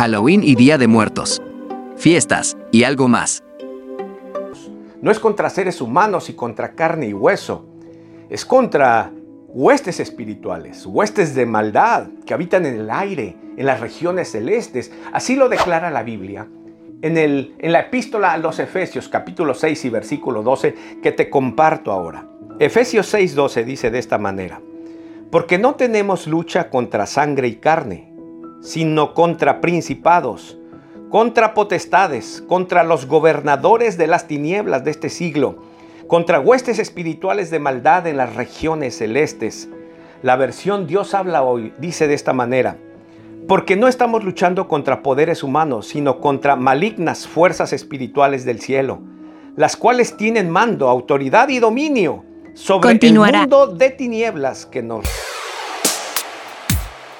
Halloween y Día de Muertos, fiestas y algo más. No es contra seres humanos y contra carne y hueso, es contra huestes espirituales, huestes de maldad que habitan en el aire, en las regiones celestes. Así lo declara la Biblia en, el, en la epístola a los Efesios capítulo 6 y versículo 12 que te comparto ahora. Efesios 6, 12 dice de esta manera, porque no tenemos lucha contra sangre y carne, sino contra principados, contra potestades, contra los gobernadores de las tinieblas de este siglo, contra huestes espirituales de maldad en las regiones celestes. La versión Dios habla hoy dice de esta manera, porque no estamos luchando contra poderes humanos, sino contra malignas fuerzas espirituales del cielo, las cuales tienen mando, autoridad y dominio sobre el mundo de tinieblas que nos